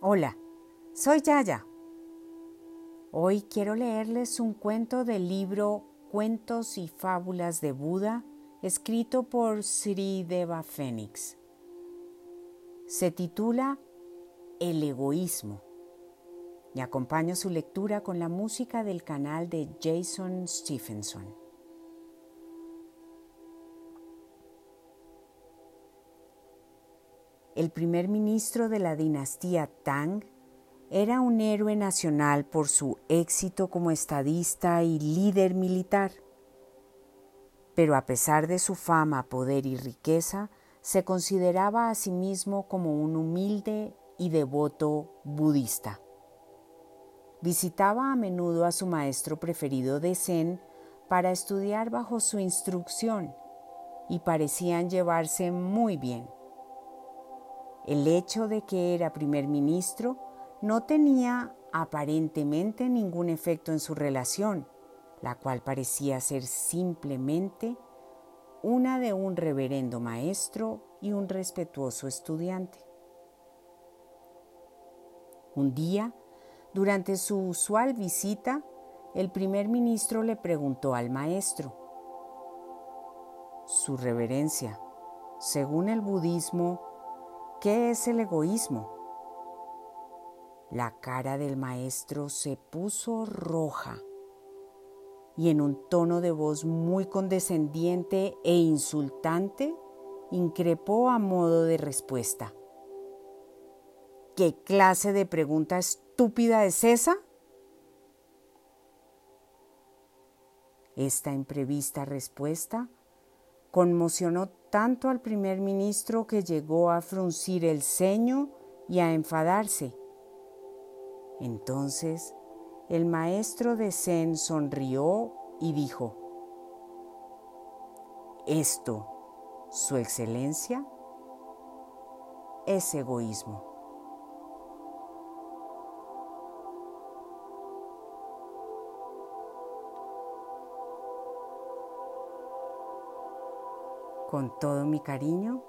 Hola, soy Yaya. Hoy quiero leerles un cuento del libro Cuentos y Fábulas de Buda, escrito por Sri Deva Fénix. Se titula El egoísmo y acompaño su lectura con la música del canal de Jason Stephenson. El primer ministro de la dinastía Tang era un héroe nacional por su éxito como estadista y líder militar. Pero a pesar de su fama, poder y riqueza, se consideraba a sí mismo como un humilde y devoto budista. Visitaba a menudo a su maestro preferido de Zen para estudiar bajo su instrucción y parecían llevarse muy bien. El hecho de que era primer ministro no tenía aparentemente ningún efecto en su relación, la cual parecía ser simplemente una de un reverendo maestro y un respetuoso estudiante. Un día, durante su usual visita, el primer ministro le preguntó al maestro, Su reverencia, según el budismo, ¿Qué es el egoísmo? La cara del maestro se puso roja y en un tono de voz muy condescendiente e insultante increpó a modo de respuesta. ¿Qué clase de pregunta estúpida es esa? Esta imprevista respuesta conmocionó tanto al primer ministro que llegó a fruncir el ceño y a enfadarse. Entonces el maestro de Zen sonrió y dijo, Esto, Su Excelencia, es egoísmo. Con todo mi cariño,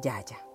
Yaya.